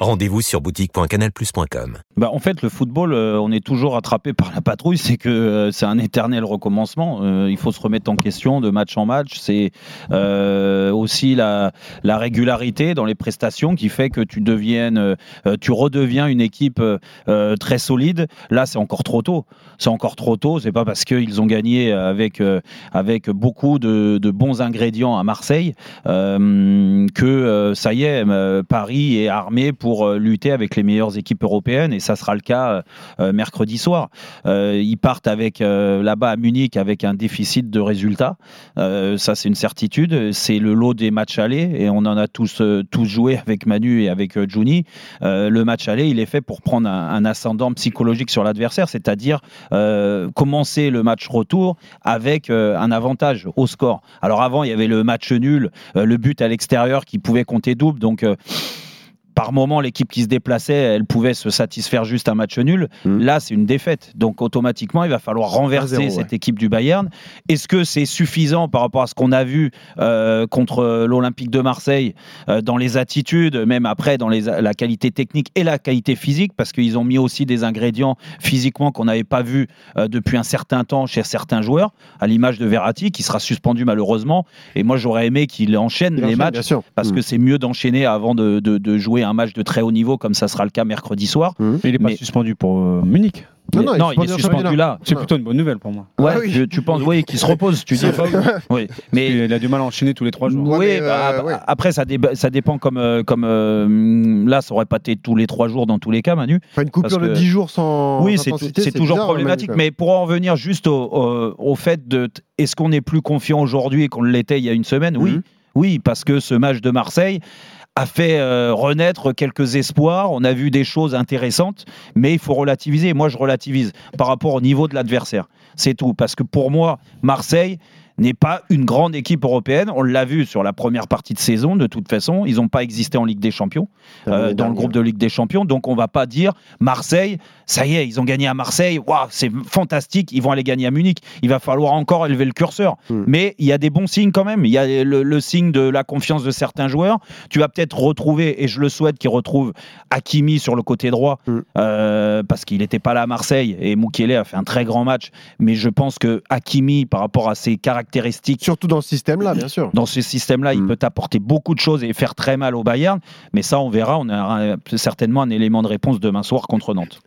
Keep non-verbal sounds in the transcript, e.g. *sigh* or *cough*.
Rendez-vous sur boutique.canalplus.com. Bah, en fait, le football, euh, on est toujours attrapé par la patrouille. C'est que euh, c'est un éternel recommencement. Euh, il faut se remettre en question de match en match. C'est aussi la, la, régularité dans les prestations qui fait que tu deviennes, tu redeviens une équipe très solide. Là, c'est encore trop tôt. C'est encore trop tôt. C'est pas parce qu'ils ont gagné avec avec beaucoup de, bons ingrédients à Marseille que ça y est, Paris est armé pour euh, lutter avec les meilleures équipes européennes et ça sera le cas euh, euh, mercredi soir. ils partent avec là-bas à Munich avec un déficit de résultats. ça, c'est une certitude. C'est le lot des matchs allés et on en a tous, tous joué avec Manu et avec Juni. le match aller, il est fait pour prendre un, ascendant psychologique sur l'adversaire, c'est-à-dire commencer le match retour avec un avantage au score. Alors avant, il y avait le match nul, le but à l'extérieur qui pouvait compter double. Donc par moment, l'équipe qui se déplaçait, elle pouvait se satisfaire juste un match nul. Mmh. Là, c'est une défaite. Donc, automatiquement, il va falloir renverser cette équipe du Bayern. Est-ce que c'est suffisant par rapport à ce qu'on a vu euh, contre l'Olympique de Marseille euh, dans les attitudes, même après dans les, la qualité technique et la qualité physique? Parce qu'ils ont mis aussi des ingrédients physiquement qu'on n'avait pas vu euh, depuis un certain temps chez certains joueurs, à l'image de Verratti, qui sera suspendu malheureusement. Et moi, j'aurais aimé qu'il enchaîne les matchs, parce mmh. que c'est mieux d'enchaîner avant de, de, de jouer un match de très haut niveau comme ça sera le cas mercredi soir. Mmh. Mais il n'est pas suspendu pour euh, Munich. Non, non, il, est suspendu là. C'est plutôt une bonne nouvelle pour moi. Ouais, ah tu penses, oui, qu'il se repose, tu dis. *laughs* oui. Mais il a du mal à enchaîner tous les trois jours. Oui, bah, euh, après ça, ça dépend comme euh, comme là, ça aurait pas été tous les trois jours dans tous les cas, Manu. Enfin, une coupure de 10 jours sans. Oui, c'est toujours problématique. Mais pour en revenir juste au, au fait de, est-ce qu'on est plus confiant aujourd'hui qu'on l'était il y a une semaine? Oui, mmh. oui, parce que ce match de Marseille a fait euh, renaître quelques espoirs. On a vu des choses intéressantes, mais il faut relativiser. Moi, je relativise par rapport au niveau de l'adversaire. C'est tout. Parce que pour moi, Marseille, n'est pas une grande équipe européenne. On l'a vu sur la première partie de saison, de toute façon. Ils n'ont pas existé en Ligue des Champions, euh, dans le groupe de Ligue des Champions. Donc on va pas dire Marseille, ça y est, ils ont gagné à Marseille, waouh, c'est fantastique, ils vont aller gagner à Munich. Il va falloir encore élever le curseur. Hmm. Mais il y a des bons signes quand même. Il y a le, signe de la confiance de certains joueurs. Tu vas peut-être retrouver, et je le souhaite qu'ils retrouvent Hakimi sur le côté droit, hmm. euh, parce qu'il n'était pas là à Marseille, et Mukele a fait un très grand match. Mais je pense que Hakimi, par rapport à ses caractéristiques, Surtout dans ce système-là, bien sûr. Dans ce système-là, il mm. peut apporter beaucoup de choses et faire très mal au Bayern. Mais ça, on verra. On aura certainement un élément de réponse demain soir contre Nantes.